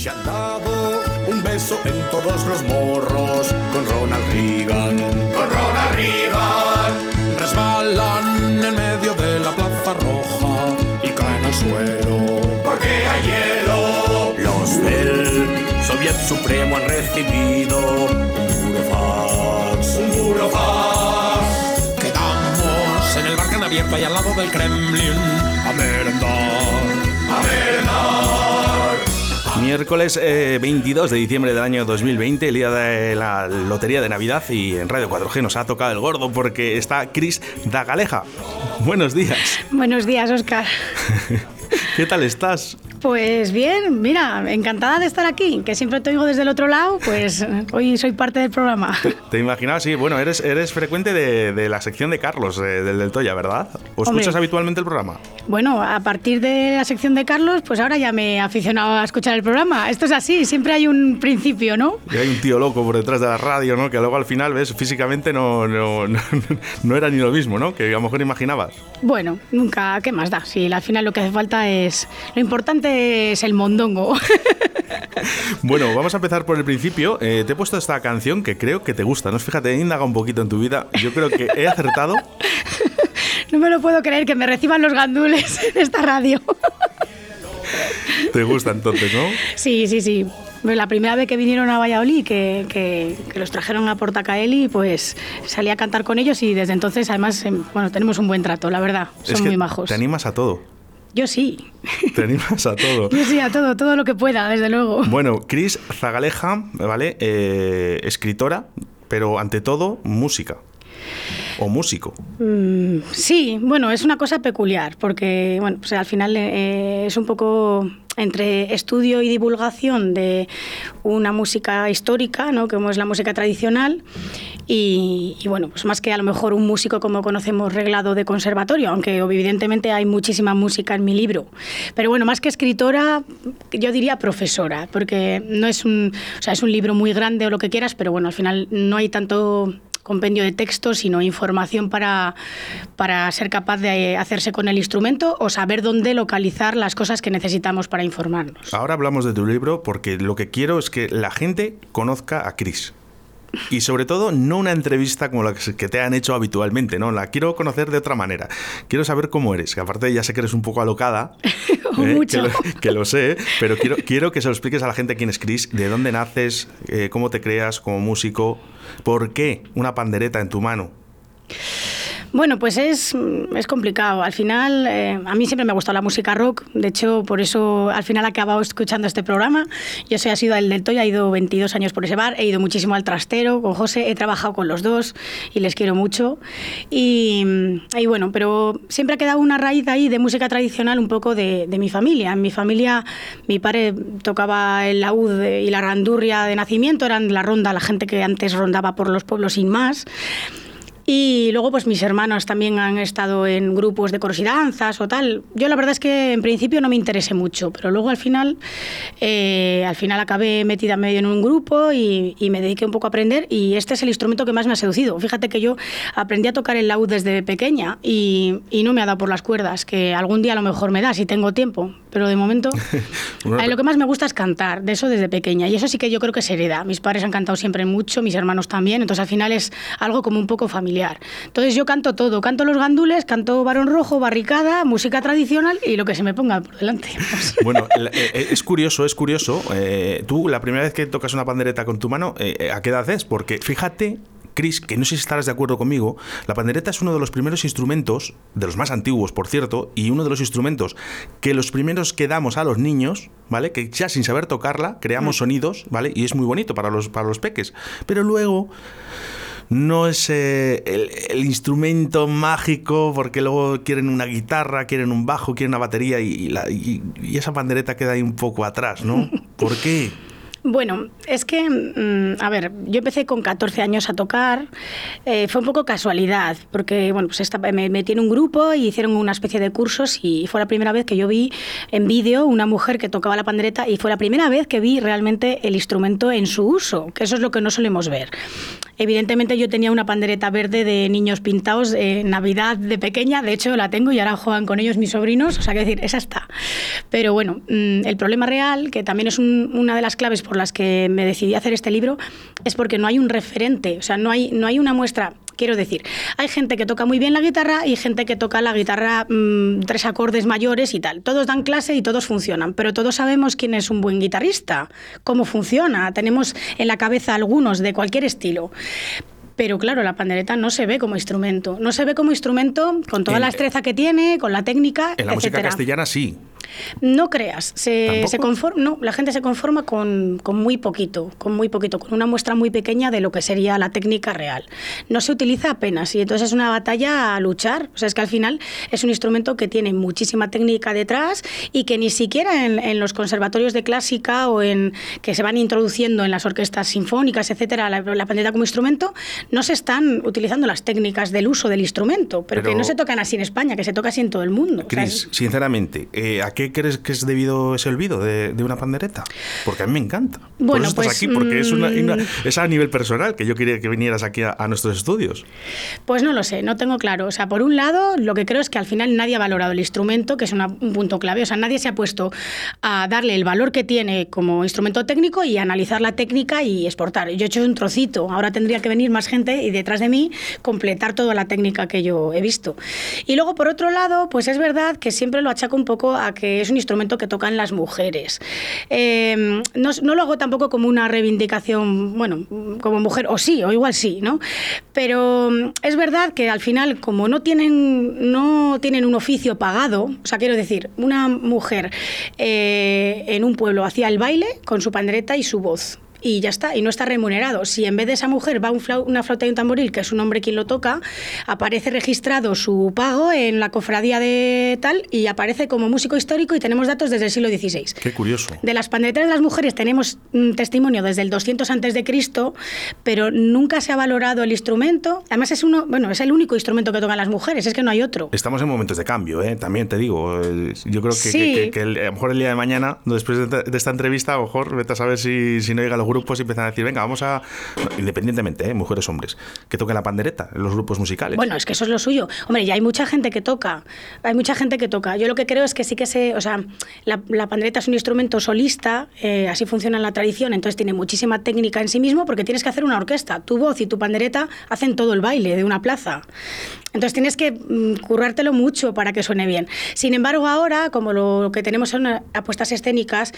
Se han dado un beso en todos los morros con Ronald Reagan. Con Ronald Reagan. Resbalan en medio de la plaza roja y caen al suelo. Porque hay hielo. Los del Soviet Supremo han recibido un burofax. Un burofax. Quedamos en el Barcan abierto y al lado del Kremlin a merendar. Miércoles eh, 22 de diciembre del año 2020, el día de la Lotería de Navidad y en Radio 4G nos ha tocado el gordo porque está Cris Dagaleja. Buenos días. Buenos días, Oscar. ¿Qué tal estás? Pues bien, mira, encantada de estar aquí, que siempre te oigo desde el otro lado, pues hoy soy parte del programa. ¿Te imaginas? Sí, bueno, eres, eres frecuente de, de la sección de Carlos, eh, del del Toya, ¿verdad? ¿O Hombre. escuchas habitualmente el programa? Bueno, a partir de la sección de Carlos, pues ahora ya me he aficionado a escuchar el programa. Esto es así, siempre hay un principio, ¿no? Y hay un tío loco por detrás de la radio, ¿no? Que luego al final, ves, físicamente no, no, no, no era ni lo mismo, ¿no? Que a lo mejor imaginabas. Bueno, nunca, ¿qué más da? Si al final lo que hace falta es... Lo importante es el mondongo. Bueno, vamos a empezar por el principio. Eh, te he puesto esta canción que creo que te gusta, ¿no? Fíjate, indaga un poquito en tu vida. Yo creo que he acertado. no me lo puedo creer que me reciban los gandules en esta radio. Te gusta entonces, ¿no? Sí, sí, sí. Bueno, La primera vez que vinieron a Valladolid, que, que- que los trajeron a Portacaeli, pues salí a cantar con ellos y desde entonces, además, em, bueno, tenemos un buen trato, la verdad. Son es que muy majos. te animas a todo. Yo sí. Te animas a todo. Yo sí, a todo, todo lo que pueda, desde luego. Bueno, Cris Zagaleja, ¿vale? Eh, escritora, pero ante todo, música. O músico. Mm, sí, bueno, es una cosa peculiar, porque bueno, pues al final eh, es un poco entre estudio y divulgación de una música histórica, ¿no? como es la música tradicional, y, bueno, pues más que a lo mejor un músico como conocemos reglado de conservatorio, aunque evidentemente hay muchísima música en mi libro. Pero bueno, más que escritora, yo diría profesora, porque no es un, o sea, es un libro muy grande o lo que quieras, pero bueno, al final no hay tanto compendio de textos, sino información para, para ser capaz de hacerse con el instrumento o saber dónde localizar las cosas que necesitamos para informarnos. Ahora hablamos de tu libro porque lo que quiero es que la gente conozca a Cris. Y sobre todo, no una entrevista como la que te han hecho habitualmente, ¿no? La quiero conocer de otra manera. Quiero saber cómo eres, que aparte ya sé que eres un poco alocada. O ¿eh? mucho. Que, lo, que lo sé, pero quiero, quiero que se lo expliques a la gente quién es Cris, de dónde naces, eh, cómo te creas como músico, por qué una pandereta en tu mano. Bueno, pues es, es complicado. Al final, eh, a mí siempre me ha gustado la música rock. De hecho, por eso al final he acabado escuchando este programa. Yo soy sido el del Toya, he ido 22 años por ese bar, he ido muchísimo al trastero con José, he trabajado con los dos y les quiero mucho. Y, y bueno, pero siempre ha quedado una raíz ahí de música tradicional un poco de, de mi familia. En mi familia, mi padre tocaba el laúd y la randurria de nacimiento, eran la ronda, la gente que antes rondaba por los pueblos sin más. Y luego, pues mis hermanos también han estado en grupos de coros y danzas o tal. Yo la verdad es que en principio no me interesé mucho, pero luego al final, eh, al final acabé metida medio en un grupo y, y, me dediqué un poco a aprender y este es el instrumento que más me ha seducido. Fíjate que yo aprendí a tocar el laúd desde pequeña y, y no me ha dado por las cuerdas, que algún día a lo mejor me da si tengo tiempo, pero de momento bueno, lo que más me gusta es cantar, de eso desde pequeña y eso sí que yo creo que se hereda. Mis padres han cantado siempre mucho, mis hermanos también, entonces al final es algo como un poco familiar. Entonces yo canto todo, canto los gandules, canto varón rojo, barricada, música tradicional y lo que se me ponga por delante. Bueno, eh, es curioso, es curioso. Eh, tú, la primera vez que tocas una pandereta con tu mano, eh, ¿a qué edad es? Porque fíjate Chris, que no sé si estarás de acuerdo conmigo, la pandereta es uno de los primeros instrumentos, de los más antiguos, por cierto, y uno de los instrumentos que los primeros que damos a los niños, ¿vale? Que ya sin saber tocarla, creamos sonidos, ¿vale? Y es muy bonito para los, para los peques. Pero luego no es eh, el, el, instrumento mágico porque luego quieren una guitarra, quieren un bajo, quieren una batería y, la, y, y esa pandereta queda ahí un poco atrás, ¿no? ¿Por qué? Bueno, es que, mmm, a ver, yo empecé con 14 años a tocar, eh, fue un poco casualidad, porque, bueno, pues esta, me metí en un grupo y hicieron una especie de cursos y fue la primera vez que yo vi en vídeo una mujer que tocaba la pandereta y fue la primera vez que vi realmente el instrumento en su uso, que eso es lo que no solemos ver. Evidentemente yo tenía una pandereta verde de niños pintados en Navidad de pequeña, de hecho la tengo y ahora juegan con ellos mis sobrinos, o sea, que decir, esa está. Pero bueno, mm, el problema real, que también es una de las claves por las que me decidí hacer este libro, es porque no hay un referente, o sea, no hay, no hay una muestra Quiero decir, hay gente que toca muy bien la guitarra y gente que toca la guitarra mm, tres acordes mayores y tal. Todos dan clase y todos funcionan, pero todos sabemos quién es un buen guitarrista, cómo funciona. Tenemos en la cabeza algunos de cualquier estilo. Pero claro, la pandereta no se ve como instrumento. No se ve como instrumento con toda la destreza que tiene, con la técnica. En la música castellana sí. No creas, se, conforma, no, la gente se conforma con, muy poquito, con muy poquito, con una muestra muy pequeña de lo que sería la técnica real. No se utiliza apenas y entonces es una batalla a luchar. O sea, es que al final es un instrumento que tiene muchísima técnica detrás y que ni siquiera en, los conservatorios de clásica o en que se van introduciendo en las orquestas sinfónicas, etcétera, la, la pandereta como instrumento, no se están utilizando las técnicas del uso del instrumento, pero, que no se tocan así en España, que se toca así en todo el mundo. Cris, sinceramente, eh, qué crees que es debido ese olvido de, una pandereta? Porque a mí me encanta. Bueno, Por estás pues, aquí, porque es, mm, es a nivel personal que yo quería que vinieras aquí a, nuestros estudios. Pues no lo sé, no tengo claro. O sea, por un lado, lo que creo es que al final nadie ha valorado el instrumento, que es un punto clave. O sea, nadie se ha puesto a darle el valor que tiene como instrumento técnico y analizar la técnica y exportar. Yo he hecho un trocito, ahora tendría que venir más gente y detrás de mí completar toda la técnica que yo he visto. Y luego, por otro lado, pues es verdad que siempre lo achaco un poco a que es un instrumento que tocan las mujeres. Em, no, lo hago tampoco como una reivindicación, bueno, como mujer, o sí, o igual sí, ¿no? Pero mm, es verdad que al final, como no tienen, no tienen un oficio pagado, o sea, quiero decir, una mujer eh, en un pueblo hacía el baile con su pandereta y su voz y ya está, y no está remunerado. Si en vez de esa mujer va una flauta y un tamboril, que es un hombre quien lo toca, aparece registrado su pago en la cofradía de tal y aparece como músico histórico y tenemos datos desde el siglo XVI. Qué curioso. De las panderetas de las mujeres tenemos un testimonio desde el 200 antes de Cristo, pero nunca se ha valorado el instrumento. Además es uno, bueno, es el único instrumento que tocan las mujeres, es que no hay otro. Estamos en momentos de cambio, ¿eh? también te digo. Yo creo que, que, a lo mejor el día de mañana, después de, esta entrevista, a lo mejor vete a saber si, si no llega los grupos empiezan a decir, venga, vamos a, independientemente, ¿eh? mujeres, hombres, que toquen la pandereta en los grupos musicales. Bueno, es que eso es lo suyo. Hombre, ya hay mucha gente que toca, hay mucha gente que toca. Yo lo que creo es que sí que se, o sea, la, pandereta es un instrumento solista, eh, así funciona en la tradición, entonces tiene muchísima técnica en sí mismo porque tienes que hacer una orquesta. Tu voz y tu pandereta hacen todo el baile de una plaza. Entonces tienes que mm, currártelo mucho para que suene bien. Sin embargo, ahora, como lo que tenemos son apuestas escénicas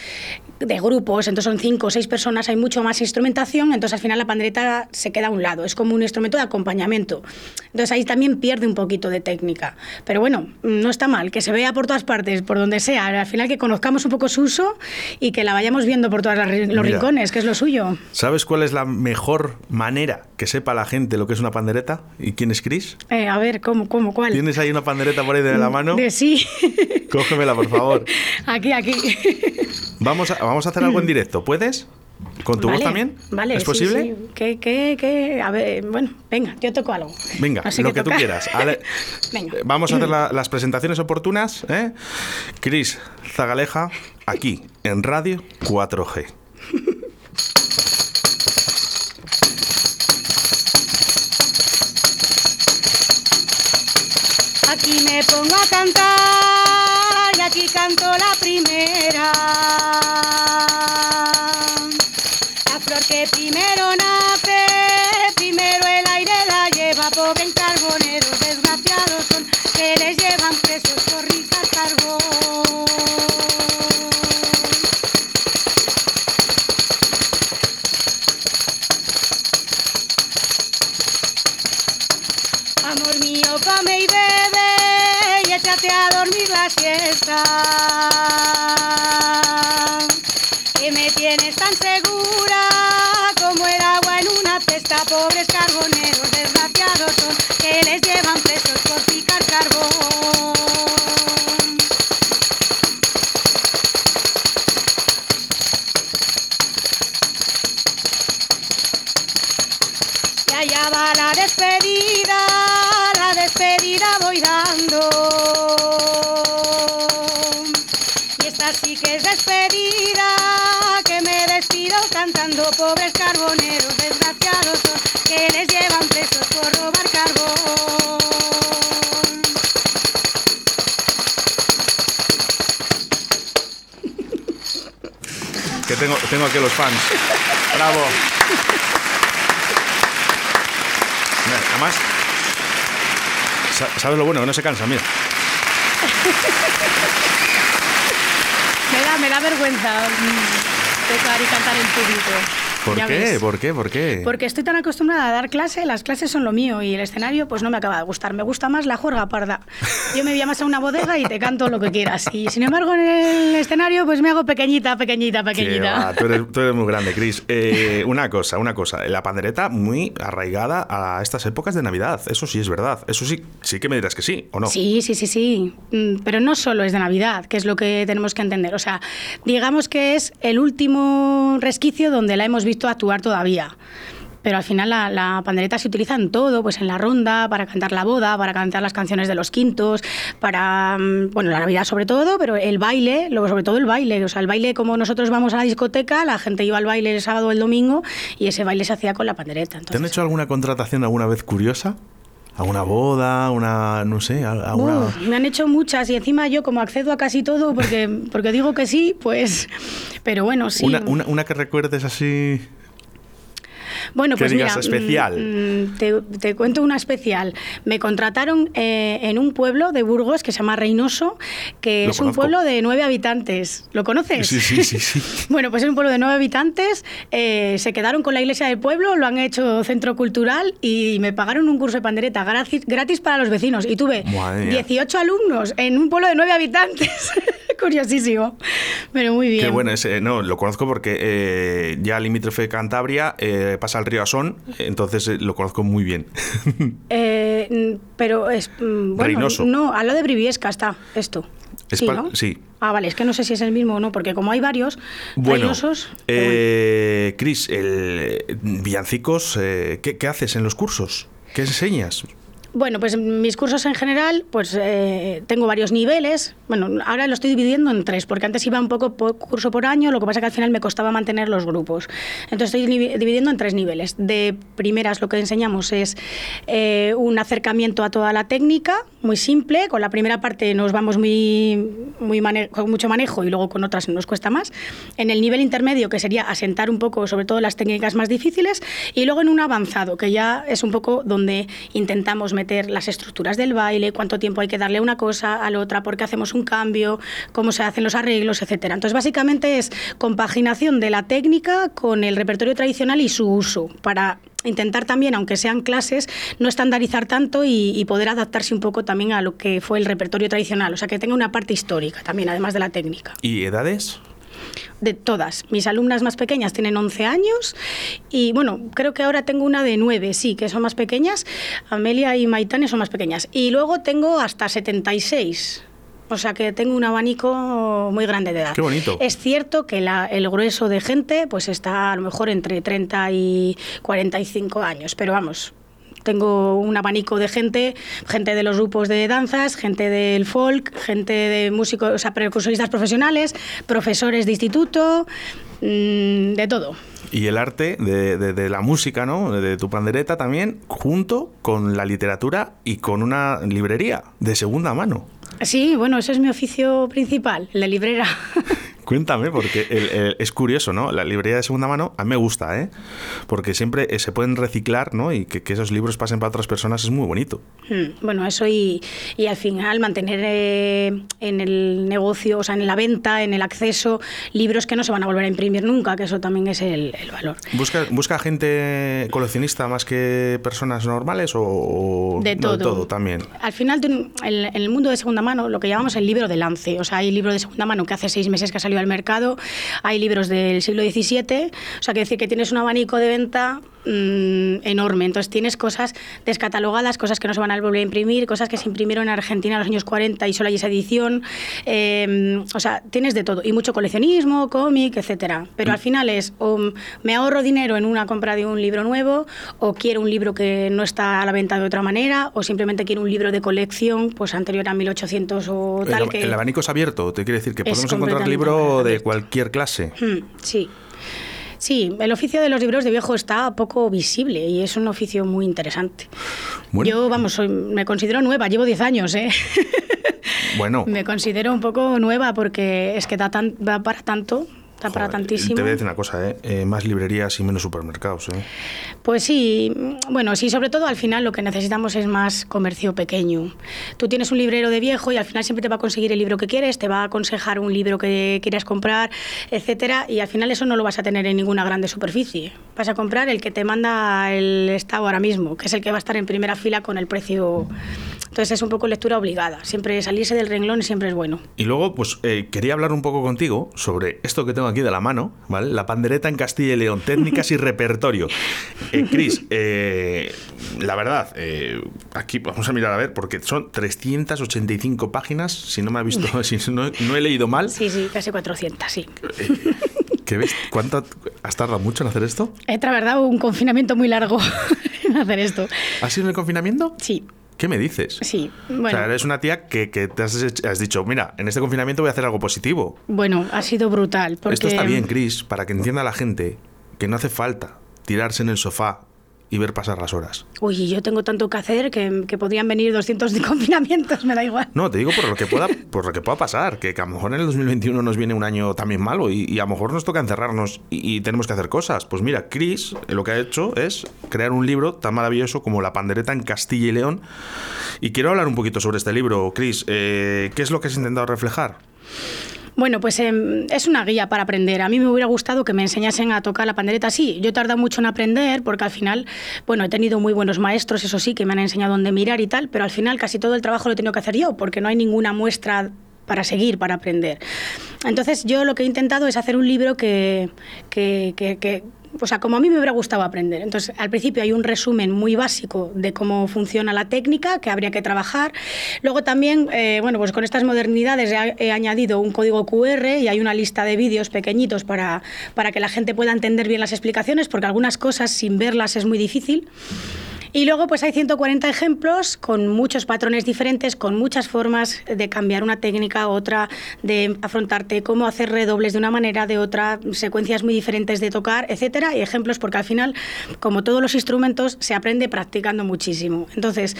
de grupos, entonces son cinco o seis personas, hay mucho más instrumentación, entonces al final la pandereta se queda a un lado, es como un instrumento de acompañamiento. Entonces ahí también pierde un poquito de técnica. Pero bueno, no está mal, que se vea por todas partes, por donde sea, al final que conozcamos un poco su uso y que la vayamos viendo por todos los rincones, que es lo suyo. ¿Sabes cuál es la mejor manera que sepa la gente lo que es una pandereta y quién es Chris? Eh, a ver, ¿cómo, cómo, cuál? ¿Tienes ahí una pandereta por ahí de la mm, mano? De sí. Cógemela, por favor. Aquí, aquí. Vamos a, vamos a hacer algo en directo, ¿puedes? ¿Con tu voz también? Vale, ¿Es posible? Sí. ¿Qué, qué, qué? A ver, bueno, venga, yo toco algo. Venga, lo que, tú quieras. venga. Vamos a hacer las presentaciones oportunas. ¿eh? Cris Zagaleja, aquí, en Radio 4G. Aquí me pongo a cantar y aquí canto la primera. Que primero nace, primero el aire la lleva, pobre en carboneros, desgraciados son que les llevan presos por ricas carbón. Amor mío, come y bebe y échate a dormir la siesta. Que me tienes tan segura pobres carboneros desgraciados son que les llevan presos por picar carbón. Y allá va la despedida, la despedida voy dando. Y esta sí que es despedida, que me despido cantando pobres carboneros Que tengo, tengo aquí los fans. Bravo. Además, sa- ¿sabes lo bueno? Que no se cansa, mira. Me da, me da vergüenza mm, tocar y cantar en público. ¿Por qué? ves. ¿Por qué? ¿Por qué? Porque estoy tan acostumbrada a dar clase, las clases son lo mío y el escenario pues no me acaba de gustar. Me gusta más la juerga parda. Yo me llamas a una bodega y te canto lo que quieras. Y sin embargo en el escenario pues me hago pequeñita, pequeñita, Que pequeñita. tú, eres, tú eres muy grande, Chris. Eh, una cosa, una cosa. La pandereta muy arraigada a estas épocas de Navidad. Eso sí es verdad. Eso sí, sí que me dirás que sí, ¿o no? Sí, sí, sí, sí. Mm, Pero no solo es de Navidad, que es lo que tenemos que entender. O sea, digamos que es el último resquicio donde la hemos visto actuar todavía. Pero al final la, la pandereta se utiliza en todo, pues en la ronda, para cantar la boda, para cantar las canciones de los quintos, para, mm, bueno, la Navidad sobre todo, pero el baile, luego sobre todo el baile. O sea, el baile como nosotros vamos a la discoteca, la gente iba al baile el sábado o el domingo y ese baile se hacía con la pandereta. ¿Te han hecho alguna contratación alguna vez curiosa? ¿Alguna boda? ¿Una, no sé, alguna... Uf, me han hecho muchas y encima yo como accedo a casi todo porque, porque digo que sí, pues... Pero bueno, sí. Una, una, una que recuerdes así... bueno, pues digas mira, especial. mm, mm, te, te cuento una especial. Me contrataron eh, en un pueblo de Burgos que se llama Reynoso, que Lo es un conozco. pueblo de nueve habitantes. ¿Lo conoces? Sí, sí, sí, sí. Bueno, pues es un pueblo de nueve habitantes. eh, se quedaron con la iglesia del pueblo, lo han hecho centro cultural y me pagaron un curso de pandereta gratis, gratis para los vecinos. Y tuve Madre mía. 18 alumnos en un pueblo de nueve habitantes. Curiosísimo. Pero muy bien. Qué bueno ese, no, lo conozco porque eh, ya limítrofe Cantabria eh, pasa al río Asón, entonces eh, lo conozco muy bien. Eh, pero es. mm, Bueno. No, al lado de Briviesca está esto. Es sí, ¿no? sí. Ah, vale, es que no sé si es el mismo o no, porque como hay varios Bueno, bueno. eh, Cris, el eh, villancicos, eh, ¿qué, qué haces en los cursos? ¿Qué enseñas? Bueno, pues mis cursos en general, pues eh, tengo varios niveles. Bueno, ahora lo estoy dividiendo en tres, porque antes iba un poco por curso por año, lo que pasa que al final me costaba mantener los grupos. Entonces estoy divi- dividiendo en tres niveles. De primeras lo que enseñamos es eh, un acercamiento a toda la técnica, muy simple. Con la primera parte nos vamos muy, muy mane- con mucho manejo y luego con otras nos cuesta más. En el nivel intermedio, que sería asentar un poco sobre todo las técnicas más difíciles, y luego en un avanzado, que ya es un poco donde intentamos meter las estructuras del baile, cuánto tiempo hay que darle una cosa, a la otra, por qué hacemos un cambio, cómo se hacen los arreglos, etcétera. Entonces, básicamente es compaginación de la técnica con el repertorio tradicional y su uso para intentar también, aunque sean clases, no estandarizar tanto y poder adaptarse un poco también a lo que fue el repertorio tradicional, o sea, que tenga una parte histórica también, además de la técnica. ¿Y edades? De todas. Mis alumnas más pequeñas tienen 11 años y bueno, creo que ahora tengo una de 9, sí, que son más pequeñas. Amelia y Maitane son más pequeñas. Y luego tengo hasta 76. O sea que tengo un abanico muy grande de edad. Qué bonito. Es cierto que la- el grueso de gente pues está a lo mejor entre 30 y 45 años, pero vamos, tengo un abanico de gente, gente de los grupos de danzas, gente del folk, gente de músicos, o sea, percusionistas profesionales, profesores de instituto, mm, de todo. Y el arte de, de- de la música, ¿no? De tu pandereta también, junto con la literatura y con una librería de segunda mano. Sí, bueno, ese es mi oficio principal, de librera. Cuéntame, porque el- el- es curioso, ¿no? La librería de segunda mano a mí me gusta, ¿eh? Porque siempre eh, se pueden reciclar, ¿no? Y que, que esos libros pasen para otras personas es muy bonito. Mm, Bueno, eso y, y al final mantener eh, en el negocio, o sea, en la venta, en el acceso, libros que no se van a volver a imprimir nunca, que eso también es el, el valor. ¿Busca, ¿Busca gente coleccionista más que personas normales o, o De no, todo. también? Al final, en el mundo de segunda mano, lo que llamamos el libro de lance, o sea, hay libro de segunda mano que hace seis meses que ha salido al mercado, hay libros del siglo XVII, o sea, que decir que tienes un abanico de venta mm, enorme. Entonces tienes cosas descatalogadas, cosas que no se van a volver a imprimir, cosas que se imprimieron en Argentina en los años 40 y solo hay esa edición. eh, o sea, tienes de todo. Y mucho coleccionismo, cómic, etcétera. Pero al final es o me ahorro dinero en una compra de un libro nuevo, o quiero un libro que no está a la venta de otra manera, o simplemente quiero un libro de colección, pues anterior a 1800 o El, tal. ab- que... el abanico es abierto, te quiere decir que podemos encontrar libro de cualquier clase. Mm, Sí. Sí, el oficio de los libros de viejo está poco visible y es un oficio muy interesante. Bueno. Yo, vamos, soy- me considero nueva, llevo 10 años, ¿eh? Bueno, me considero un poco nueva porque es que da, tan, da para tanto, para tantísimo. Te voy a decir una cosa, ¿eh? Eh, más librerías y menos supermercados. ¿eh? Pues sí, bueno, sí, sobre todo al final lo que necesitamos es más comercio pequeño. Tú tienes un librero de viejo y al final siempre te va a conseguir el libro que quieres, te va a aconsejar un libro que quieras comprar, etcétera, y al final eso no lo vas a tener en ninguna grande superficie. Vas a comprar el que te manda el Estado ahora mismo, que es el que va a estar en primera fila con el precio. Entonces es un poco lectura obligada. Siempre salirse del renglón siempre es bueno. Y luego, pues eh, quería hablar un poco contigo sobre esto que tengo aquí de la mano, ¿vale? La pandereta en Castilla y León, técnicas y repertorio. Eh, Cris, eh, la verdad, eh, aquí vamos a mirar a ver, porque son 385 páginas, si no me ha visto, si no, no he leído mal. Sí, sí, casi 400, sí. ¿Qué ves? ¿Cuánto has tardado mucho en hacer esto? He tardado un confinamiento muy largo en hacer esto. ¿Has sido en el confinamiento? Sí, ¿Qué me dices? sí. O Bueno. sea, eres una tía que, que te has, dicho, mira, en este confinamiento voy a hacer algo positivo. Bueno, ha sido brutal. Porque... Esto está bien, Chris, para que entienda la gente que no hace falta tirarse en el sofá y ver pasar las horas. Uy, yo tengo tanto que hacer que, que podrían venir 200 de confinamientos, me da igual. No, te digo por lo que pueda, por lo que pueda pasar, que, que a lo mejor en el 2021 nos viene un año también malo y, y a lo mejor nos toca encerrarnos y, y tenemos que hacer cosas. Pues mira, Chris eh, lo que ha hecho es crear un libro tan maravilloso como La pandereta en Castilla y León. Y quiero hablar un poquito sobre este libro, Chris. Eh, ¿Qué es lo que has intentado reflejar? Bueno, pues em, es una guía para aprender. A mí me hubiera gustado que me enseñasen a tocar la pandereta. Sí, yo he tardado mucho en aprender porque al final, bueno, he tenido muy buenos maestros, eso sí, que me han enseñado dónde mirar y tal, pero al final casi todo el trabajo lo he tenido que hacer yo porque no hay ninguna muestra para seguir, para aprender. Entonces yo lo que he intentado es hacer un libro que, que, que- que- o sea, como a mí me hubiera gustado aprender. Entonces, al principio hay un resumen muy básico de cómo funciona la técnica, que habría que trabajar. Luego también, eh, bueno, pues con estas modernidades he, he añadido un código QR y hay una lista de vídeos pequeñitos para, para que la gente pueda entender bien las explicaciones, porque algunas cosas sin verlas es muy difícil. Y luego pues hay 140 ejemplos con muchos patrones diferentes, con muchas formas de cambiar una técnica a otra, de afrontarte, cómo hacer redobles de una manera, de otra, secuencias muy diferentes de tocar, etcétera, y ejemplos porque al final, como todos los instrumentos, se aprende practicando muchísimo. Entonces,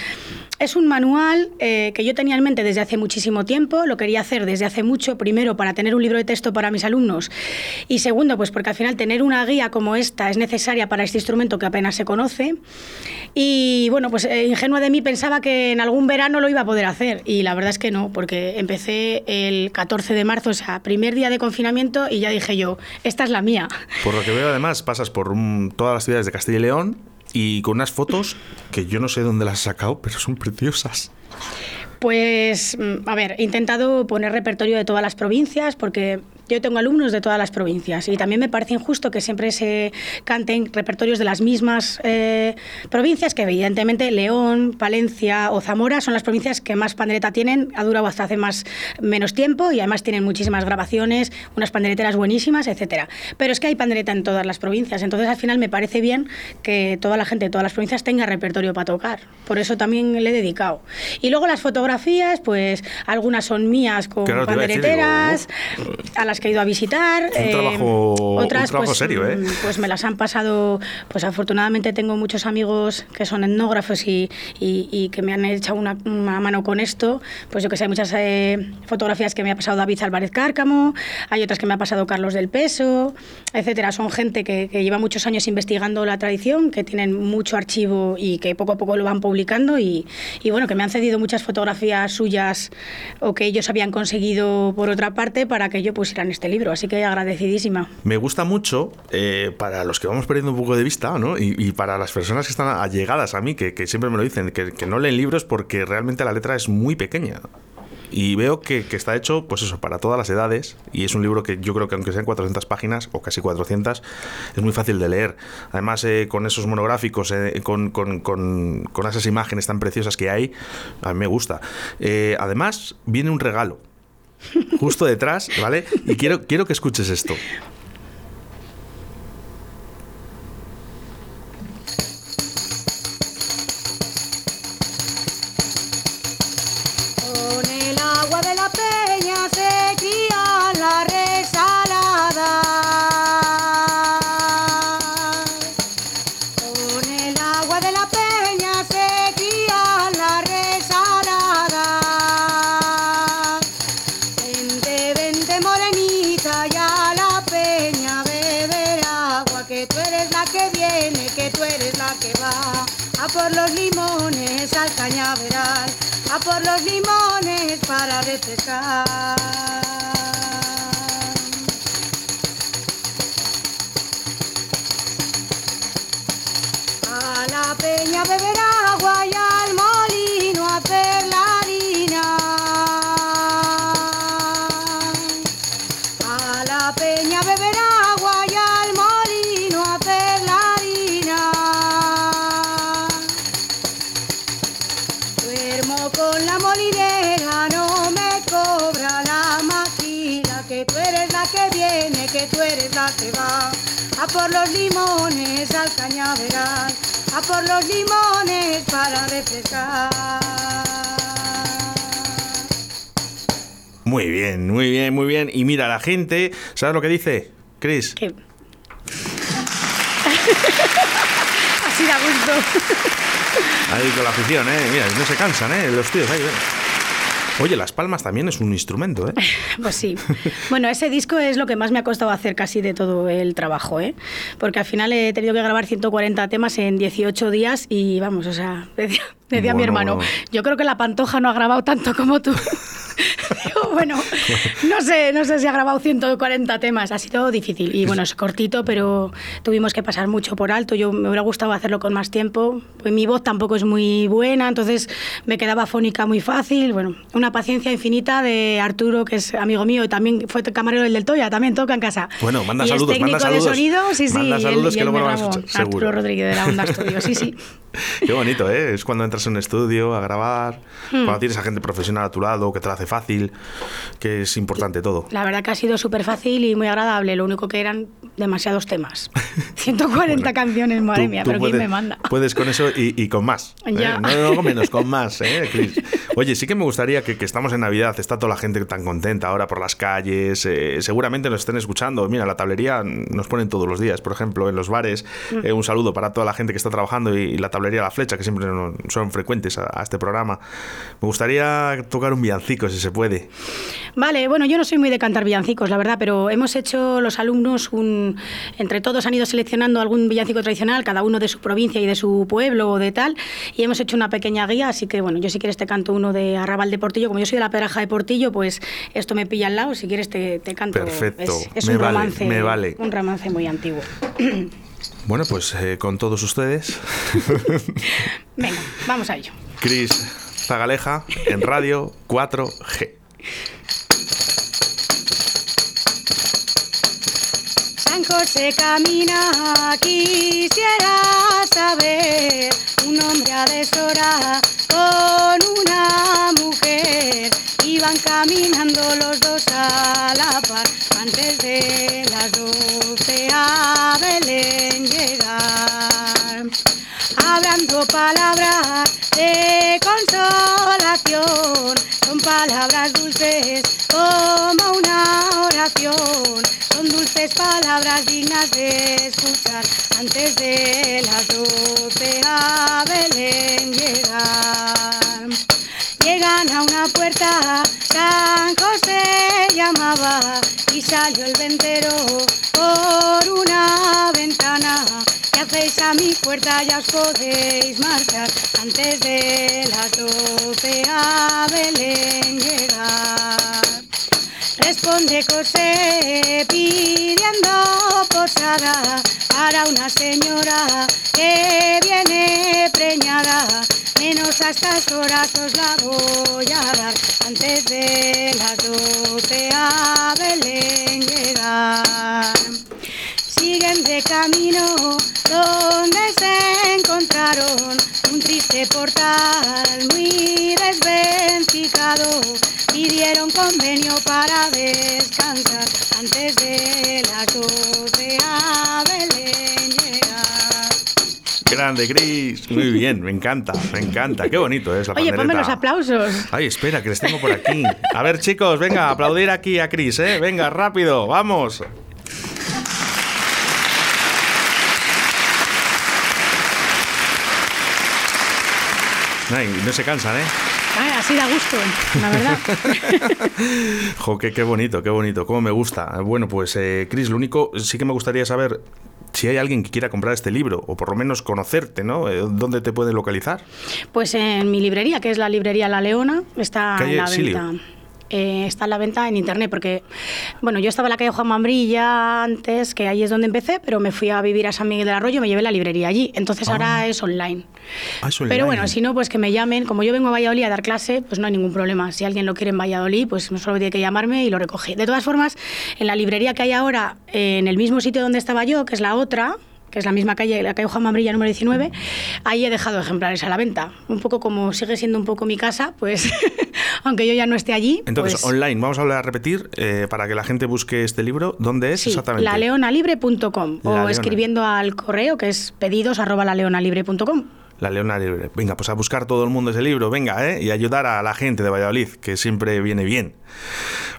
es un manual eh, que yo tenía en mente desde hace muchísimo tiempo, lo quería hacer desde hace mucho, primero para tener un libro de texto para mis alumnos y segundo, pues porque al final tener una guía como esta es necesaria para este instrumento que apenas se conoce. Y bueno, pues eh, ingenua de mí pensaba que en algún verano lo iba a poder hacer y la verdad es que no, porque empecé el 14 de marzo, o sea, primer día de confinamiento y ya dije yo, esta es la mía. Por lo que veo, además, pasas por un- todas las ciudades de Castilla y León y con unas fotos que yo no sé dónde las has sacado, pero son preciosas. Pues, mm, a ver, he intentado poner repertorio de todas las provincias porque yo tengo alumnos de todas las provincias y también me parece injusto que siempre se canten repertorios de las mismas eh, provincias, que evidentemente León, Palencia o Zamora son las provincias que más pandereta tienen, ha durado hasta hace más, menos tiempo y además tienen muchísimas grabaciones, unas pandereteras buenísimas, etcétera. Pero es que hay pandereta en todas las provincias, entonces al final me parece bien que toda la gente de todas las provincias tenga repertorio para tocar. Por eso también le he dedicado. Y luego las fotografías, pues algunas son mías con Claro, a decir, pandereteras, digo, a las que he ido a visitar. Es un trabajo- un trabajo pues, serio, ¿eh? Pues me las han pasado, pues afortunadamente tengo muchos amigos que son etnógrafos y, y- y que me han echado una, una mano con esto. Pues yo que sé, hay muchas eh, fotografías que me ha pasado David Álvarez Cárcamo, hay otras que me ha pasado Carlos del Peso, etcétera. Son gente que, que lleva muchos años investigando la tradición, que tienen mucho archivo y que poco a poco lo van publicando y, y bueno, que me han cedido muchas fotografías suyas o que ellos habían conseguido por otra parte para que yo pusiera en este libro. Así que agradecidísima. Me gusta mucho, eh, para los que vamos perdiendo un poco de vista, ¿no? Y, y para las personas que están allegadas a mí, que, que siempre me lo dicen, que, que no leen libros porque realmente la letra es muy pequeña. Y veo que, que está hecho, pues eso, para todas las edades. Y es un libro que yo creo que aunque sean 400 páginas, o casi 400, es muy fácil de leer. Además, eh, con esos monográficos, eh, con, con- con- con esas imágenes tan preciosas que hay, a mí me gusta. Eh, además, viene un regalo. Justo detrás, ¿vale? Y quiero, quiero que escuches esto. Para que tú eres la que va. A por los limones al cañaveral, a por los limones para refrescar. Muy bien, muy bien, muy bien. Y mira, la gente, ¿sabes lo que dice? Chris, Que- Así da gusto. ahí con la afición, ¿eh? Mira, no se cansan, ¿eh? Los tíos ahí, ven. Oye, las palmas también es un instrumento, ¿eh? Pues sí. Bueno, ese disco es lo que más me ha costado hacer casi de todo el trabajo, ¿eh? Porque al final he tenido que grabar 140 temas en 18 días y vamos, o sea, decía, decía mi hermano, yo creo que la Pantoja no ha grabado tanto como tú. Bueno, no sé, no sé si ha grabado 140 temas, ha sido difícil y bueno, es cortito, pero tuvimos que pasar mucho por alto. Yo me hubiera gustado hacerlo con más tiempo, pues mi voz tampoco es muy buena, entonces me quedaba fónica muy fácil. Bueno, una paciencia infinita de Arturo, que es amigo mío y también fue camarero del Toya, también toca en casa. Bueno, manda y saludos, es técnico manda saludos. de sonido, sí, sí. Manda él- saludos que él me lo van a grabó. escuchar, seguro. Arturo Rodríguez de la Onda Studio, sí, sí. Qué bonito, ¿eh? Es cuando entras en un estudio a grabar, Hmm. cuando tienes a gente profesional a tu lado, que te lo hace fácil, que es importante todo. La verdad que ha sido súper fácil y muy agradable, lo único que eran demasiados temas. 140 Bueno, canciones, madre Tú- mía, tú pero ¿quién puedes- me manda? Puedes con eso y, y con más. ¿eh? Ya. No, no, menos, con más, ¿eh, Chris? Oye, sí que me gustaría que, que estamos en Navidad, está toda la gente tan contenta ahora por las calles, eh, seguramente nos estén escuchando. Mira, la tablería nos ponen todos los días, por ejemplo, en los bares. Mm. Eh, un saludo para toda la gente que está trabajando y, y la tablería La Flecha, que siempre no- son frecuentes a, a este programa. Me gustaría tocar un villancico, si se puede. Vale, bueno, yo no soy muy de cantar villancicos, la verdad, pero hemos hecho los alumnos un. Entre todos han ido seleccionando algún villancico tradicional, cada uno de su provincia y de su pueblo o de tal, y hemos hecho una pequeña guía, así que bueno, yo si quieres te canto uno de Arrabal de Portillo, como yo soy de la Pedraja de Portillo, pues esto me pilla al lado, si quieres te, te canto. Perfecto, Es, es me un vale, romance, me vale. un romance muy antiguo. Bueno, pues eh, con todos ustedes, Venga, vamos a ello. Chris Zagaleja en Radio 4G. San José camina, quisiera saber, un hombre a deshora con una mujer, iban caminando los dos a la par, antes de las doce a Belén llegar. Hablando palabras de consolación, son palabras dulces como palabras dignas de escuchar antes de las doce a Belén llegar. Llegan a una puerta, San José llamaba y salió el ventero por una ventana. ¿Qué hacéis a mi puerta? Ya os podéis marchar antes de las doce a Belén llegar. Responde José pidiendo posada para una señora que viene preñada. Menos a estas horas os la voy a dar antes de las doce a Belén llegar. Siguen de camino donde se encontraron un triste portal muy desvencijado. Pidieron convenio para descansar antes de las doce a Belén llegar. Grande, Chris. Muy bien, me encanta, me encanta. Qué bonito es la Oye, ponme los aplausos. Ay, espera, que les tengo por aquí. A ver, chicos, venga, aplaudir aquí a Chris, ¿eh? Venga, rápido, vamos. Ay, no se cansan, ¿eh? Así da gusto, la verdad. Jo, qué, qué bonito, qué bonito, cómo me gusta. Bueno, pues, eh, Chris, lo único, sí que me gustaría saber, si hay alguien que quiera comprar este libro, o por lo menos conocerte, ¿no? Eh, ¿Dónde te puede localizar? Pues en mi librería, que es la librería La Leona, está Calle en la venta. Eh, está en la venta en internet porque, bueno, yo estaba en la calle Juan Mambrilla antes, que ahí es donde empecé, pero me fui a vivir a San Miguel del Arroyo, me llevé la librería allí. Entonces ahora es online. Ah, es online. Pero bueno, si no, pues que me llamen. Como yo vengo a Valladolid a dar clase, pues no hay ningún problema. Si alguien lo quiere en Valladolid, pues no solo tiene que llamarme y lo recoge. De todas formas, en la librería que hay ahora, eh, en el mismo sitio donde estaba yo, que es la otra, que es la misma calle, la calle Juan Mambrilla número 19, ahí he dejado ejemplares a la venta. Un poco como sigue siendo un poco mi casa, pues aunque yo ya no esté allí. Entonces, pues, online, vamos a volver a repetir eh, para que la gente busque este libro. ¿Dónde es Sí, exactamente? laleonalibre.com La o Leona. escribiendo al correo que es pedidos arroba laleonalibre.com. La Leona Libre. Venga, pues a buscar todo el mundo ese libro, venga, ¿eh? Y ayudar a la gente de Valladolid, que siempre viene bien.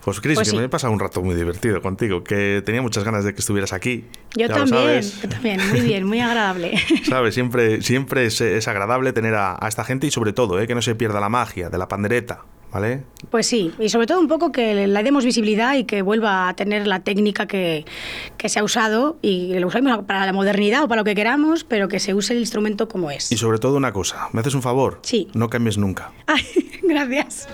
Pues Cris, Pues que sí. me he pasado un rato muy divertido contigo, que tenía muchas ganas de que estuvieras aquí. Yo Ya también, yo también, muy bien, muy agradable. ¿Sabes? Siempre, siempre es, es agradable tener a, a esta gente y sobre todo, ¿eh? que no se pierda la magia de la pandereta, ¿vale? Pues sí, y sobre todo un poco que le demos visibilidad y que vuelva a tener la técnica que, que se ha usado y lo usamos para la modernidad o para lo que queramos, pero que se use el instrumento como es. Y sobre todo una cosa, ¿me haces un favor? Sí. No cambies nunca. Ay, gracias.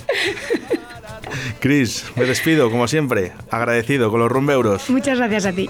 Cris, me despido, como siempre, agradecido con los rumbeuros. Muchas gracias a ti.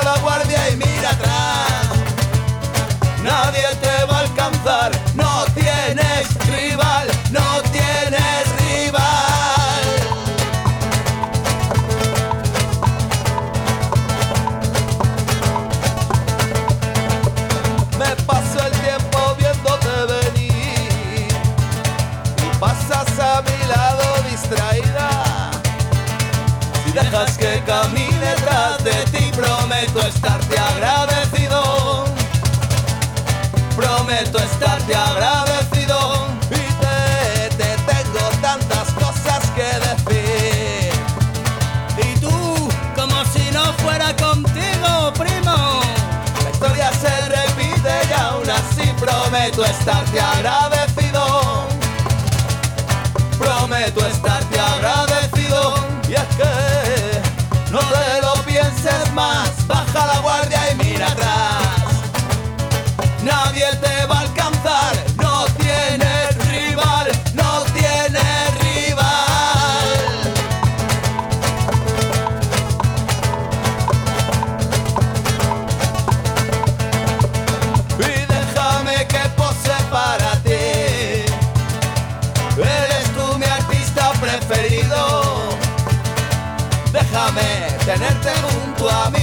agradecido. Prometo estarte tenerte junto